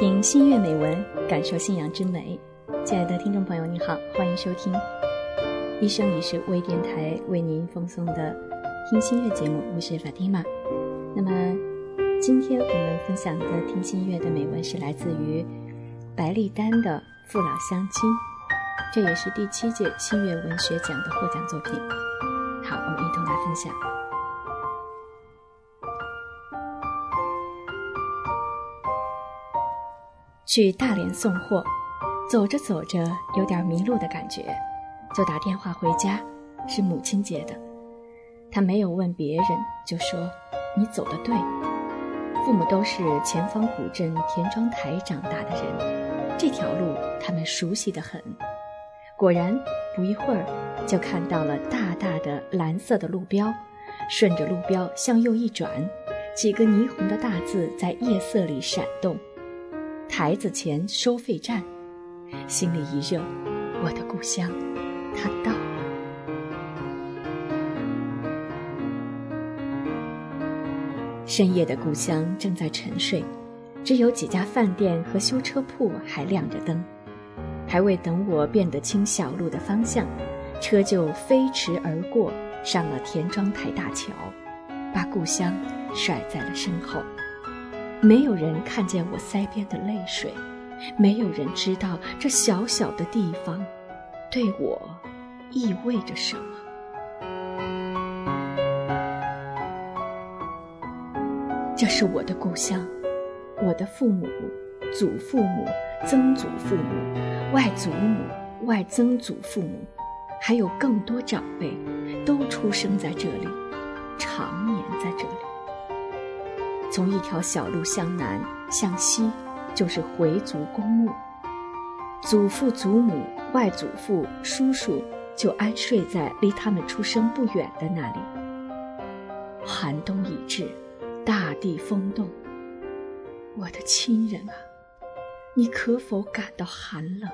听心悦美文，感受信仰之美。亲爱的听众朋友，你好，欢迎收听一生一世微电台为您奉送的听心悦节目，我是法蒂玛。那么，今天我们分享的听心悦的美文是来自于白丽丹的《父老乡亲》，这也是第七届心悦文学奖的获奖作品。好，我们一同来分享。去大连送货，走着走着有点迷路的感觉，就打电话回家，是母亲接的。他没有问别人，就说：“你走的对。”父母都是前方古镇田庄台长大的人，这条路他们熟悉的很。果然，不一会儿就看到了大大的蓝色的路标，顺着路标向右一转，几个霓虹的大字在夜色里闪动。台子前收费站，心里一热，我的故乡，它到了。深夜的故乡正在沉睡，只有几家饭店和修车铺还亮着灯。还未等我辨得清小路的方向，车就飞驰而过，上了田庄台大桥，把故乡甩在了身后。没有人看见我腮边的泪水，没有人知道这小小的地方对我意味着什么。这是我的故乡，我的父母、祖父母、曾祖父母、外祖母、外曾祖父母，还有更多长辈，都出生在这里，常年在这里。从一条小路向南向西，就是回族公墓。祖父、祖母、外祖父、叔叔就安睡在离他们出生不远的那里。寒冬已至，大地风动。我的亲人啊，你可否感到寒冷？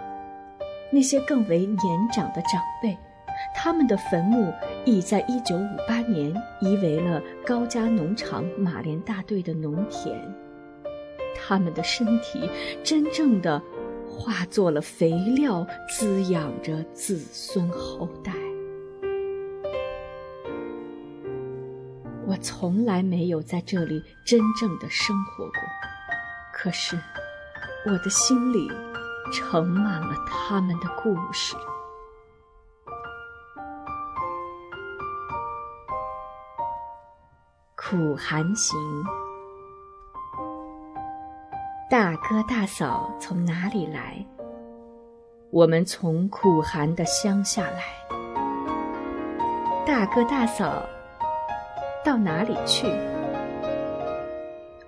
那些更为年长的长辈。他们的坟墓已在一九五八年移为了高家农场马连大队的农田，他们的身体真正的化作了肥料，滋养着子孙后代。我从来没有在这里真正的生活过，可是我的心里盛满了他们的故事。苦寒行，大哥大嫂从哪里来？我们从苦寒的乡下来。大哥大嫂到哪里去？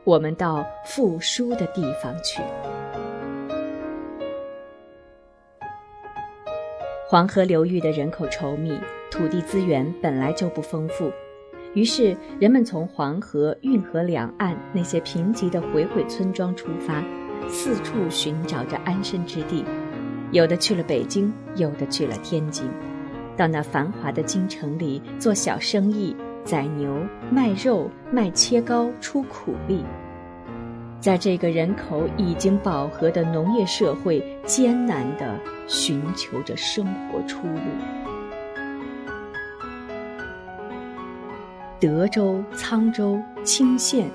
我们到富庶的地方去。黄河流域的人口稠密，土地资源本来就不丰富。于是，人们从黄河、运河两岸那些贫瘠的回回村庄出发，四处寻找着安身之地。有的去了北京，有的去了天津，到那繁华的京城里做小生意，宰牛、卖肉、卖切糕，出苦力。在这个人口已经饱和的农业社会，艰难地寻求着生活出路。德州、沧州、清县，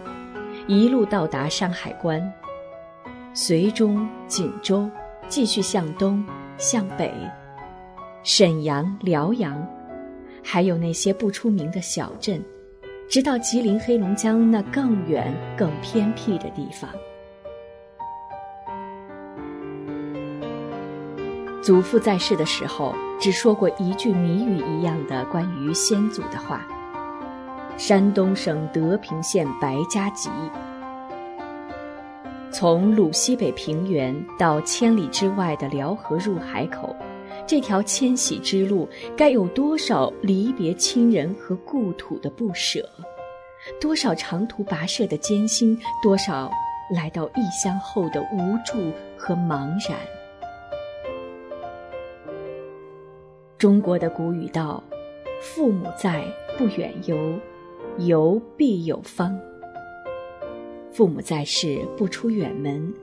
一路到达山海关；绥中、锦州，继续向东、向北；沈阳、辽阳，还有那些不出名的小镇，直到吉林、黑龙江那更远、更偏僻的地方。祖父在世的时候，只说过一句谜语一样的关于先祖的话。山东省德平县白家集，从鲁西北平原到千里之外的辽河入海口，这条迁徙之路该有多少离别亲人和故土的不舍，多少长途跋涉的艰辛，多少来到异乡后的无助和茫然。中国的古语道：“父母在，不远游。”游必有方。父母在世不出远门，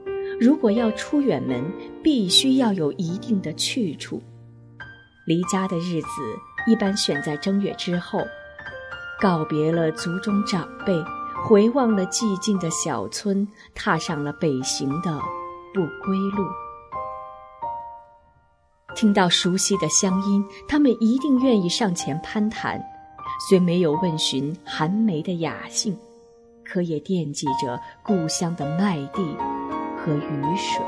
如果要出远门，必须要有一定的去处。离家的日子一般选在正月之后，告别了族中长辈，回望了寂静的小村，踏上了北行的不归路。听到熟悉的乡音，他们一定愿意上前攀谈，虽没有问询寒梅的雅兴，可也惦记着故乡的麦地和雨水。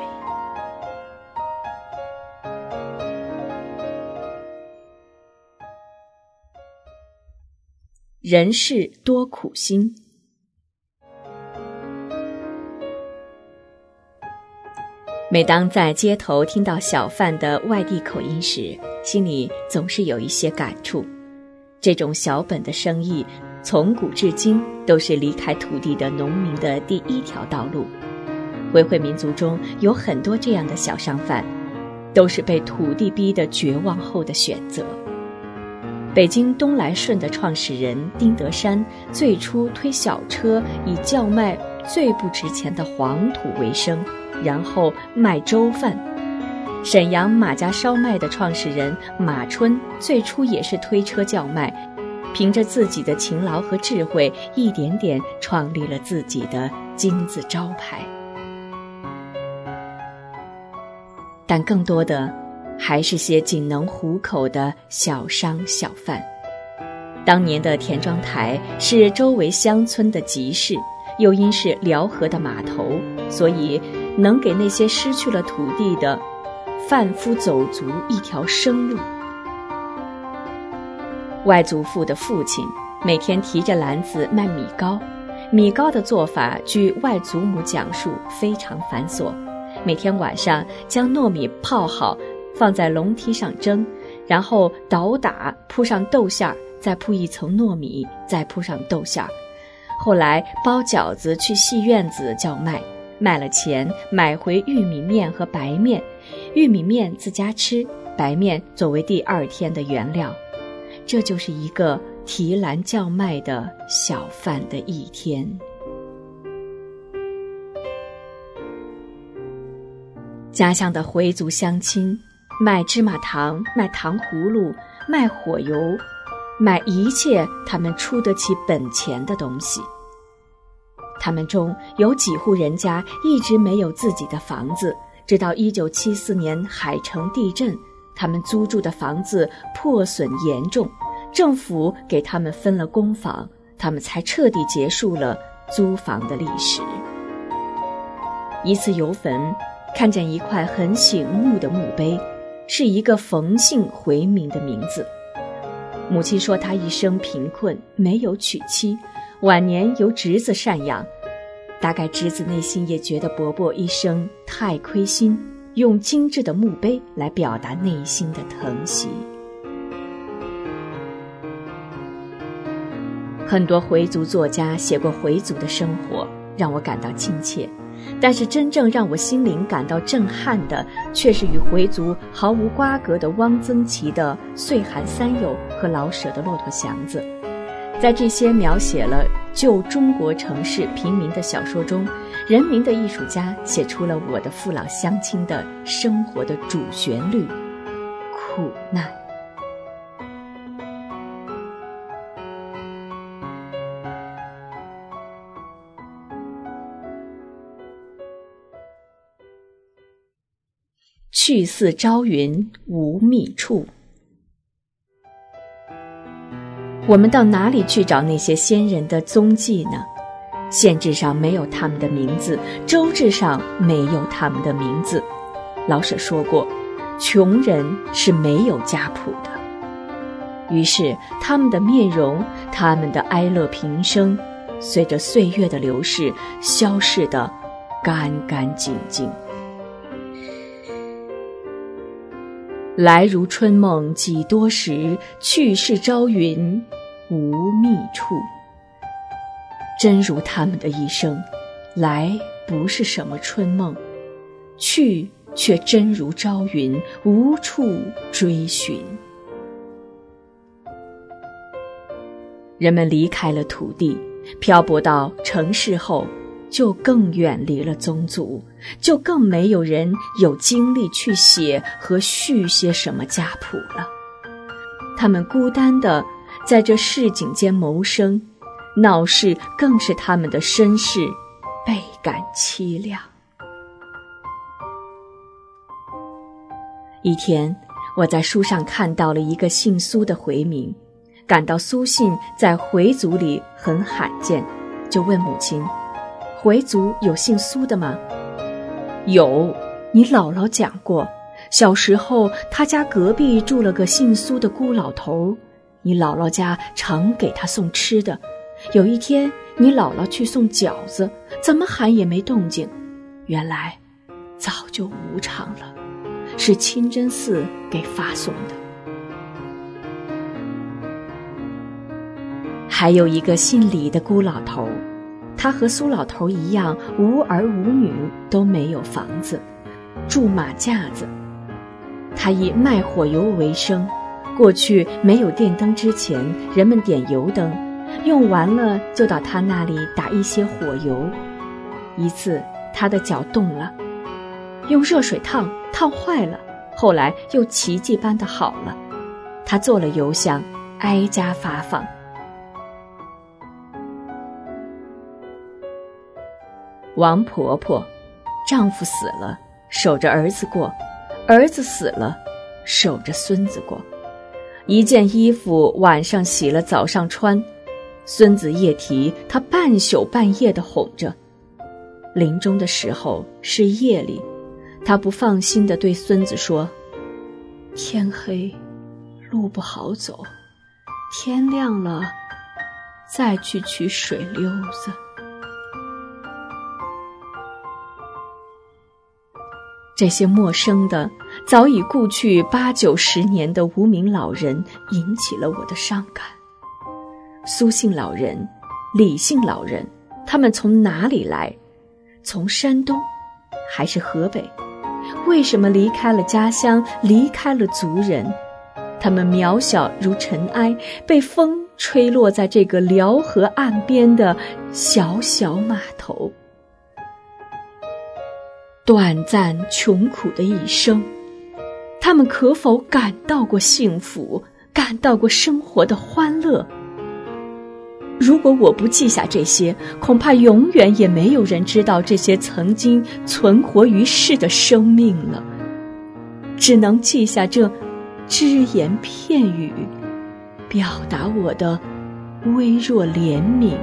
人世多苦心。每当在街头听到小贩的外地口音时，心里总是有一些感触。这种小本的生意，从古至今都是离开土地的农民的第一条道路。维惠民族中有很多这样的小商贩，都是被土地逼得绝望后的选择。北京东来顺的创始人丁德山最初推小车，以叫卖最不值钱的黄土为生。然后卖粥饭。沈阳马家烧麦的创始人马春最初也是推车叫卖，凭着自己的勤劳和智慧，一点点创立了自己的金字招牌。但更多的还是些仅能糊口的小商小贩。当年的田庄台是周围乡村的集市，又因是辽河的码头，所以。能给那些失去了土地的贩夫走卒一条生路。外祖父的父亲每天提着篮子卖米糕，米糕的做法据外祖母讲述非常繁琐。每天晚上将糯米泡好，放在笼屉上蒸，然后倒打，铺上豆馅儿，再铺一层糯米，再铺上豆馅儿。后来包饺子去戏院子叫卖。卖了钱，买回玉米面和白面，玉米面自家吃，白面作为第二天的原料。这就是一个提篮叫卖的小贩的一天。家乡的回族乡亲，卖芝麻糖，卖糖葫芦，卖火油，卖一切他们出得起本钱的东西。他们中有几户人家一直没有自己的房子，直到一九七四年海城地震，他们租住的房子破损严重，政府给他们分了公房，他们才彻底结束了租房的历史。一次游坟，看见一块很醒目的墓碑，是一个冯姓回民的名字。母亲说他一生贫困，没有娶妻。晚年由侄子赡养，大概侄子内心也觉得伯伯一生太亏心，用精致的墓碑来表达内心的疼惜。很多回族作家写过回族的生活，让我感到亲切，但是真正让我心灵感到震撼的，却是与回族毫无瓜葛的汪曾祺的《岁寒三友》和老舍的《骆驼祥子》。在这些描写了旧中国城市平民的小说中，人民的艺术家写出了我的父老乡亲的生活的主旋律——苦难。去似朝云无觅处。我们到哪里去找那些先人的踪迹呢？县志上没有他们的名字，州志上没有他们的名字。老舍说过，穷人是没有家谱的。于是，他们的面容，他们的哀乐平生，随着岁月的流逝，消逝的干干净净。来如春梦几多时，去似朝云无觅处。真如他们的一生，来不是什么春梦，去却真如朝云无处追寻。人们离开了土地，漂泊到城市后，就更远离了宗族，就更没有人有精力去写和续些什么家谱了。他们孤单的在这市井间谋生，闹事更是他们的身世，倍感凄凉。一天，我在书上看到了一个姓苏的回民，感到苏姓在回族里很罕见，就问母亲：“回族有姓苏的吗？”“有，你姥姥讲过，小时候他家隔壁住了个姓苏的孤老头，你姥姥家常给他送吃的。有一天，你姥姥去送饺子，怎么喊也没动静，原来早就无常了。”是清真寺给发送的。还有一个姓李的孤老头，他和苏老头一样，无儿无女，都没有房子，住马架子。他以卖火油为生。过去没有电灯之前，人们点油灯，用完了就到他那里打一些火油。一次，他的脚冻了。用热水烫，烫坏了，后来又奇迹般的好了。他做了油箱，挨家发放。王婆婆，丈夫死了，守着儿子过；儿子死了，守着孙子过。一件衣服晚上洗了，早上穿。孙子夜啼，他半宿半夜的哄着。临终的时候是夜里。他不放心的对孙子说：“天黑，路不好走，天亮了，再去取水溜子。”这些陌生的、早已故去八九十年的无名老人，引起了我的伤感。苏姓老人、李姓老人，他们从哪里来？从山东，还是河北？为什么离开了家乡，离开了族人？他们渺小如尘埃，被风吹落在这个辽河岸边的小小码头。短暂穷苦的一生，他们可否感到过幸福，感到过生活的欢乐？如果我不记下这些，恐怕永远也没有人知道这些曾经存活于世的生命了。只能记下这只言片语，表达我的微弱怜悯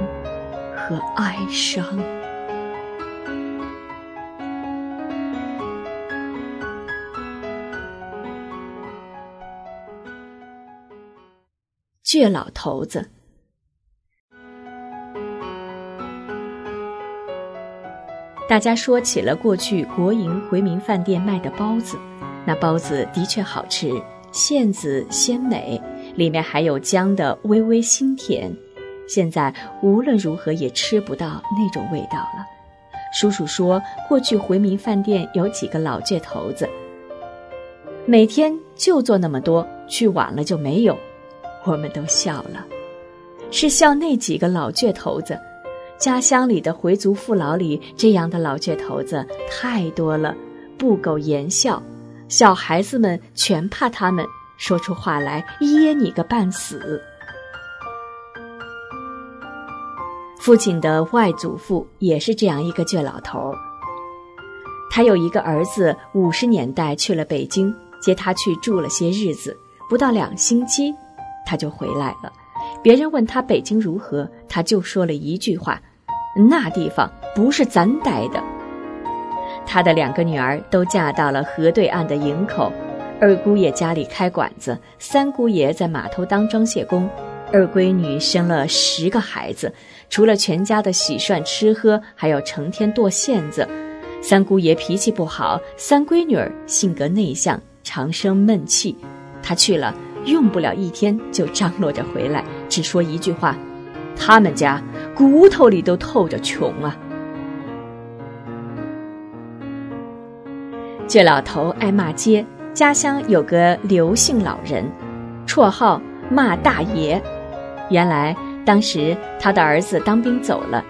和哀伤。倔老头子。大家说起了过去国营回民饭店卖的包子，那包子的确好吃，馅子鲜美，里面还有姜的微微腥甜。现在无论如何也吃不到那种味道了。叔叔说过去回民饭店有几个老倔头子，每天就做那么多，去晚了就没有。我们都笑了，是笑那几个老倔头子。家乡里的回族父老里，这样的老倔头子太多了，不苟言笑，小孩子们全怕他们说出话来噎你个半死。父亲的外祖父也是这样一个倔老头儿，他有一个儿子，五十年代去了北京，接他去住了些日子，不到两星期，他就回来了。别人问他北京如何，他就说了一句话。那地方不是咱待的。他的两个女儿都嫁到了河对岸的营口，二姑爷家里开馆子，三姑爷在码头当装卸工，二闺女生了十个孩子，除了全家的洗涮吃喝，还要成天剁馅子。三姑爷脾气不好，三闺女儿性格内向，常生闷气。他去了，用不了一天就张罗着回来，只说一句话。他们家骨头里都透着穷啊！倔老头爱骂街，家乡有个刘姓老人，绰号骂大爷。原来当时他的儿子当兵走了，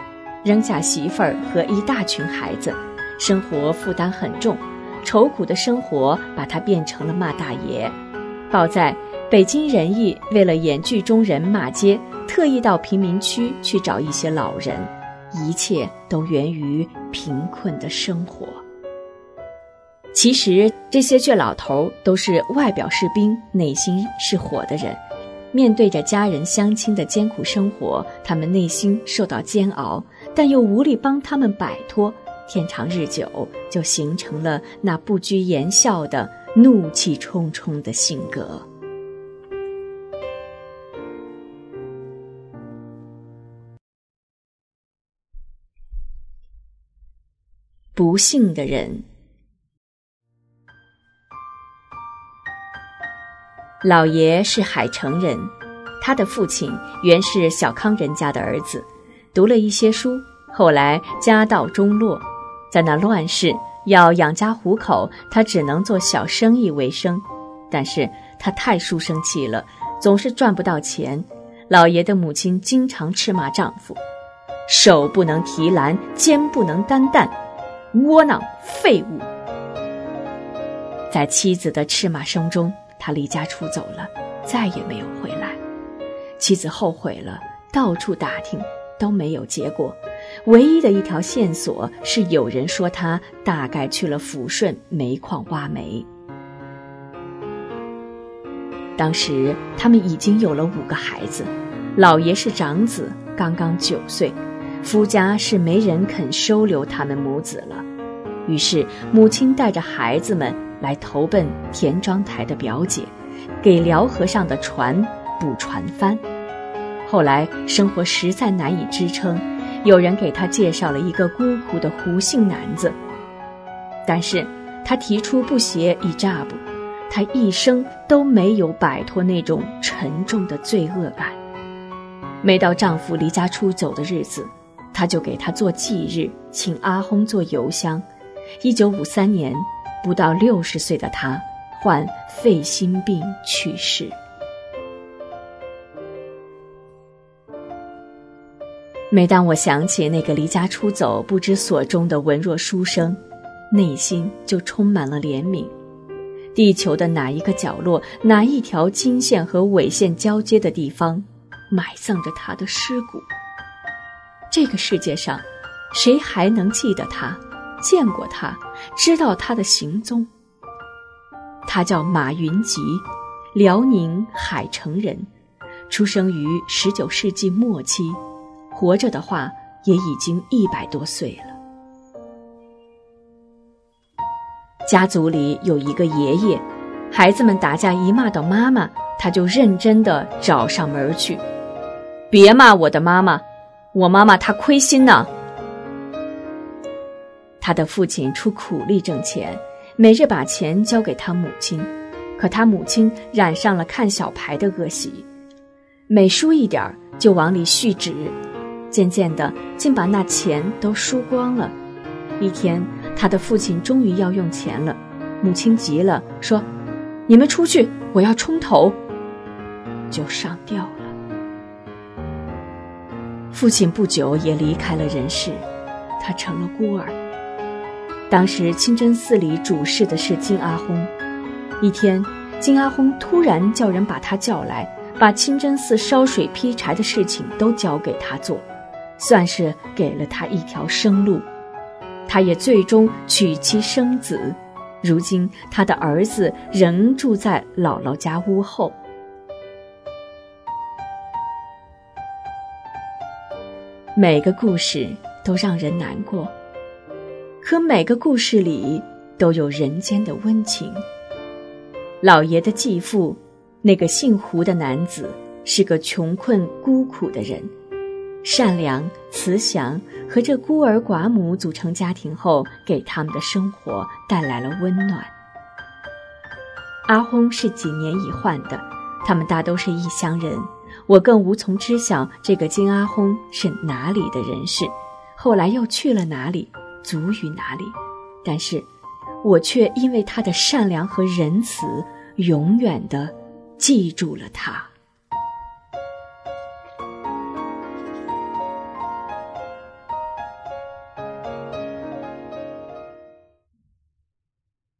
扔下媳妇儿和一大群孩子，生活负担很重，愁苦的生活把他变成了骂大爷。好在北京人艺为了演剧中人骂街，特意到贫民区去找一些老人，一切都源于贫困的生活。其实这些倔老头都是外表是冰，内心是火的人。面对着家人乡亲的艰苦生活，他们内心受到煎熬，但又无力帮他们摆脱。天长日久，就形成了那不拘言笑的怒气冲冲的性格。不幸的人。老爷是海城人，他的父亲原是小康人家的儿子，读了一些书，后来家道中落，在那乱世要养家糊口，他只能做小生意为生。但是他太书生气了，总是赚不到钱。老爷的母亲经常斥骂丈夫：“手不能提篮，肩不能担担，窝囊废物。”在妻子的斥骂声中。他离家出走了，再也没有回来。妻子后悔了，到处打听都没有结果。唯一的一条线索是，有人说他大概去了抚顺煤矿挖煤。当时他们已经有了五个孩子，老爷是长子，刚刚九岁，夫家是没人肯收留他们母子了。于是母亲带着孩子们。来投奔田庄台的表姐，给辽河上的船补船帆。后来生活实在难以支撑，有人给他介绍了一个孤苦的胡姓男子。但是他提出不写以诈不，他一生都没有摆脱那种沉重的罪恶感。每到丈夫离家出走的日子，他就给他做忌日，请阿訇做邮箱。一九五三年。不到六十岁的他，患肺心病去世。每当我想起那个离家出走、不知所终的文弱书生，内心就充满了怜悯。地球的哪一个角落、哪一条经线和纬线交接的地方，埋葬着他的尸骨？这个世界上，谁还能记得他？见过他，知道他的行踪。他叫马云吉，辽宁海城人，出生于十九世纪末期，活着的话也已经一百多岁了。家族里有一个爷爷，孩子们打架一骂到妈妈，他就认真的找上门去，别骂我的妈妈，我妈妈她亏心呢。他的父亲出苦力挣钱，每日把钱交给他母亲，可他母亲染上了看小牌的恶习，每输一点儿就往里续纸，渐渐的竟把那钱都输光了。一天，他的父亲终于要用钱了，母亲急了，说：“你们出去，我要冲头。”就上吊了。父亲不久也离开了人世，他成了孤儿。当时清真寺里主事的是金阿訇。一天，金阿訇突然叫人把他叫来，把清真寺烧水劈柴的事情都交给他做，算是给了他一条生路。他也最终娶妻生子，如今他的儿子仍住在姥姥家屋后。每个故事都让人难过。可每个故事里都有人间的温情。老爷的继父，那个姓胡的男子，是个穷困孤苦的人，善良慈祥，和这孤儿寡母组成家庭后，给他们的生活带来了温暖。阿轰是几年一换的，他们大都是异乡人，我更无从知晓这个金阿訇是哪里的人士，后来又去了哪里，足于哪里，但是我却因为他的善良和仁慈，永远的记住了他。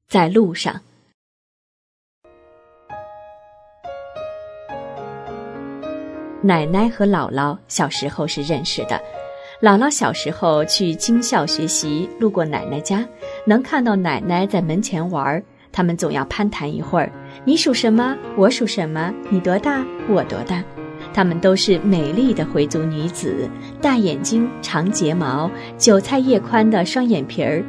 在路上。奶奶和姥姥小时候是认识的。姥姥小时候去京校学习，路过奶奶家，能看到奶奶在门前玩儿。他们总要攀谈一会儿：“你属什么？我属什么？你多大？我多大？”她们都是美丽的回族女子，大眼睛、长睫毛、韭菜叶宽的双眼皮儿。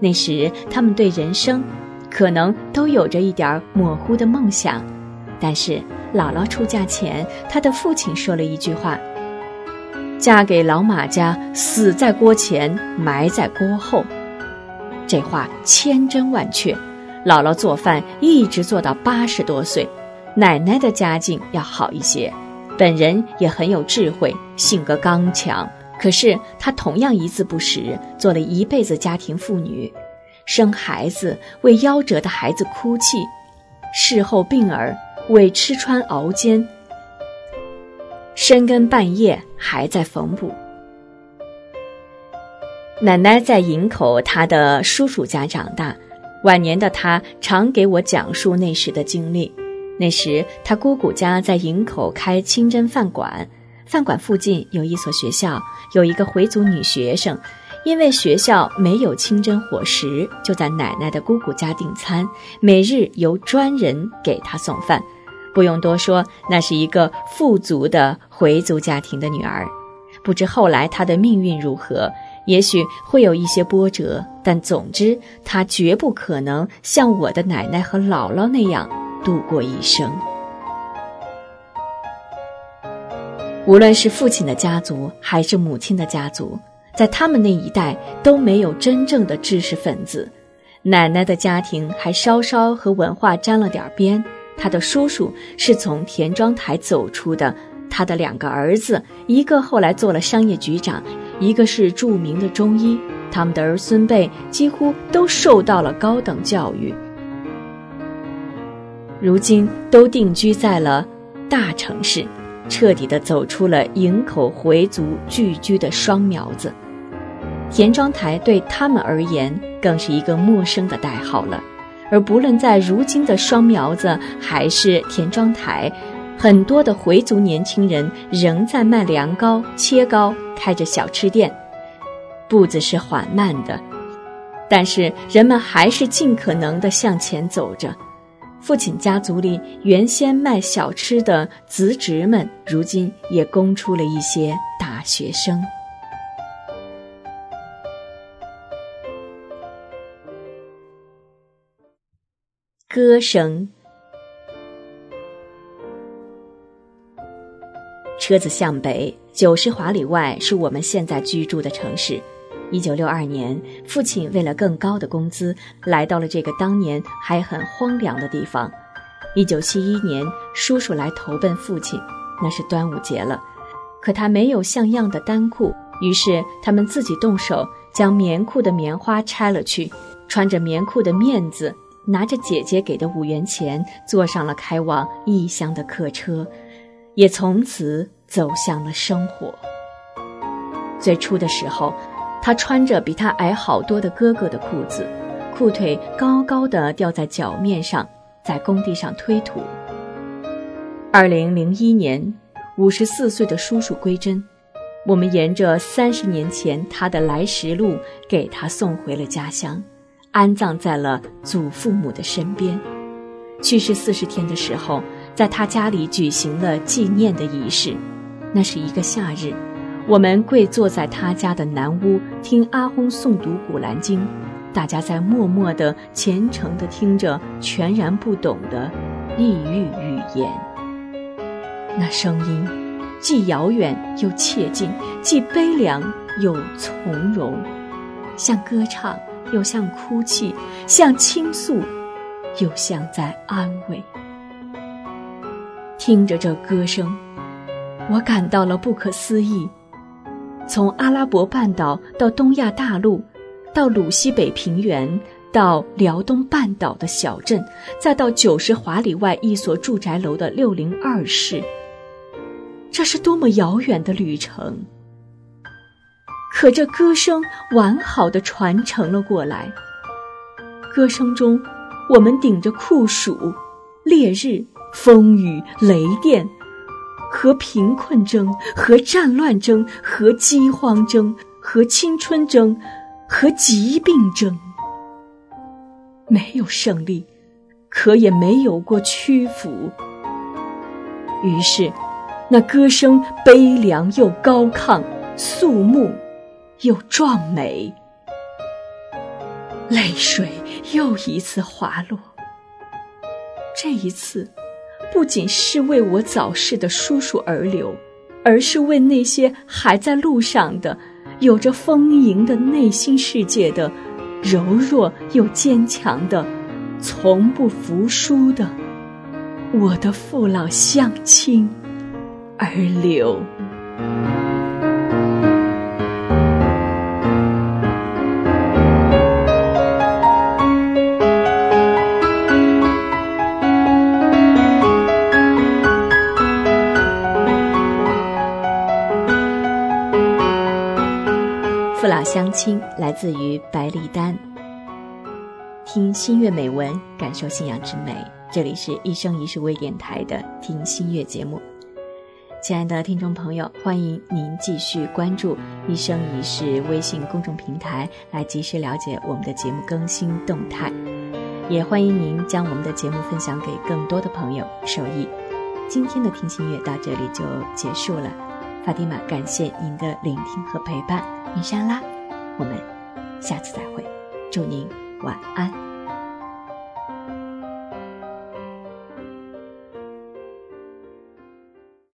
那时，她们对人生，可能都有着一点模糊的梦想。但是，姥姥出嫁前，她的父亲说了一句话：“嫁给老马家，死在锅前，埋在锅后。”这话千真万确。姥姥做饭一直做到八十多岁，奶奶的家境要好一些，本人也很有智慧，性格刚强。可是她同样一字不识，做了一辈子家庭妇女，生孩子为夭折的孩子哭泣，事后病儿。为吃穿熬煎，深更半夜还在缝补。奶奶在营口她的叔叔家长大，晚年的她常给我讲述那时的经历。那时她姑姑家在营口开清真饭馆，饭馆附近有一所学校，有一个回族女学生。因为学校没有清真伙食，就在奶奶的姑姑家订餐，每日由专人给她送饭。不用多说，那是一个富足的回族家庭的女儿。不知后来她的命运如何，也许会有一些波折，但总之她绝不可能像我的奶奶和姥姥那样度过一生。无论是父亲的家族还是母亲的家族，在他们那一代都没有真正的知识分子。奶奶的家庭还稍稍和文化沾了点边。他的叔叔是从田庄台走出的，他的两个儿子，一个后来做了商业局长，一个是著名的中医。他们的儿孙辈几乎都受到了高等教育，如今都定居在了大城市，彻底的走出了营口回族聚居的双苗子。田庄台对他们而言，更是一个陌生的代号了。而不论在如今的双苗子还是田庄台，很多的回族年轻人仍在卖凉糕、切糕，开着小吃店，步子是缓慢的，但是人们还是尽可能的向前走着。父亲家族里原先卖小吃的子侄们，如今也供出了一些大学生。歌声，车子向北九十华里外是我们现在居住的城市。一九六二年，父亲为了更高的工资，来到了这个当年还很荒凉的地方。一九七一年，叔叔来投奔父亲，那是端午节了，可他没有像样的单裤，于是他们自己动手将棉裤的棉花拆了去，穿着棉裤的面子。拿着姐姐给的五元钱，坐上了开往异乡的客车，也从此走向了生活。最初的时候，他穿着比他矮好多的哥哥的裤子，裤腿高高的吊在脚面上，在工地上推土。二零零一年，五十四岁的叔叔归真，我们沿着三十年前他的来时路，给他送回了家乡。安葬在了祖父母的身边。去世四十天的时候，在他家里举行了纪念的仪式。那是一个夏日，我们跪坐在他家的南屋，听阿訇诵读《古兰经》，大家在默默地、虔诚地听着全然不懂的异域语言。那声音，既遥远又切近，既悲凉又从容，像歌唱。又像哭泣，像倾诉，又像在安慰。听着这歌声，我感到了不可思议。从阿拉伯半岛到东亚大陆，到鲁西北平原，到辽东半岛的小镇，再到九十华里外一所住宅楼的六零二室，这是多么遥远的旅程！可这歌声完好的传承了过来，歌声中我们顶着酷暑、烈日、风雨、雷电，和贫困争，和战乱争，和饥荒争，和青春争，和疾病争。没有胜利，可也没有过屈服。于是，那歌声悲凉又高亢，肃穆又壮美。泪水又一次滑落。这一次，不仅是为我早逝的叔叔而流，而是为那些还在路上的、有着丰盈的内心世界的、柔弱又坚强的、从不服输的我的父老乡亲而流。相亲来自于白丽丹。听新月美文，感受信仰之美。这里是一生一世微电台的听新月节目。亲爱的听众朋友，欢迎您继续关注一生一世微信公众平台，来及时了解我们的节目更新动态。也欢迎您将我们的节目分享给更多的朋友受益。今天的听心月到这里就结束了，法蒂玛，感谢您的聆听和陪伴，云莎拉。我们下次再会，祝您晚安。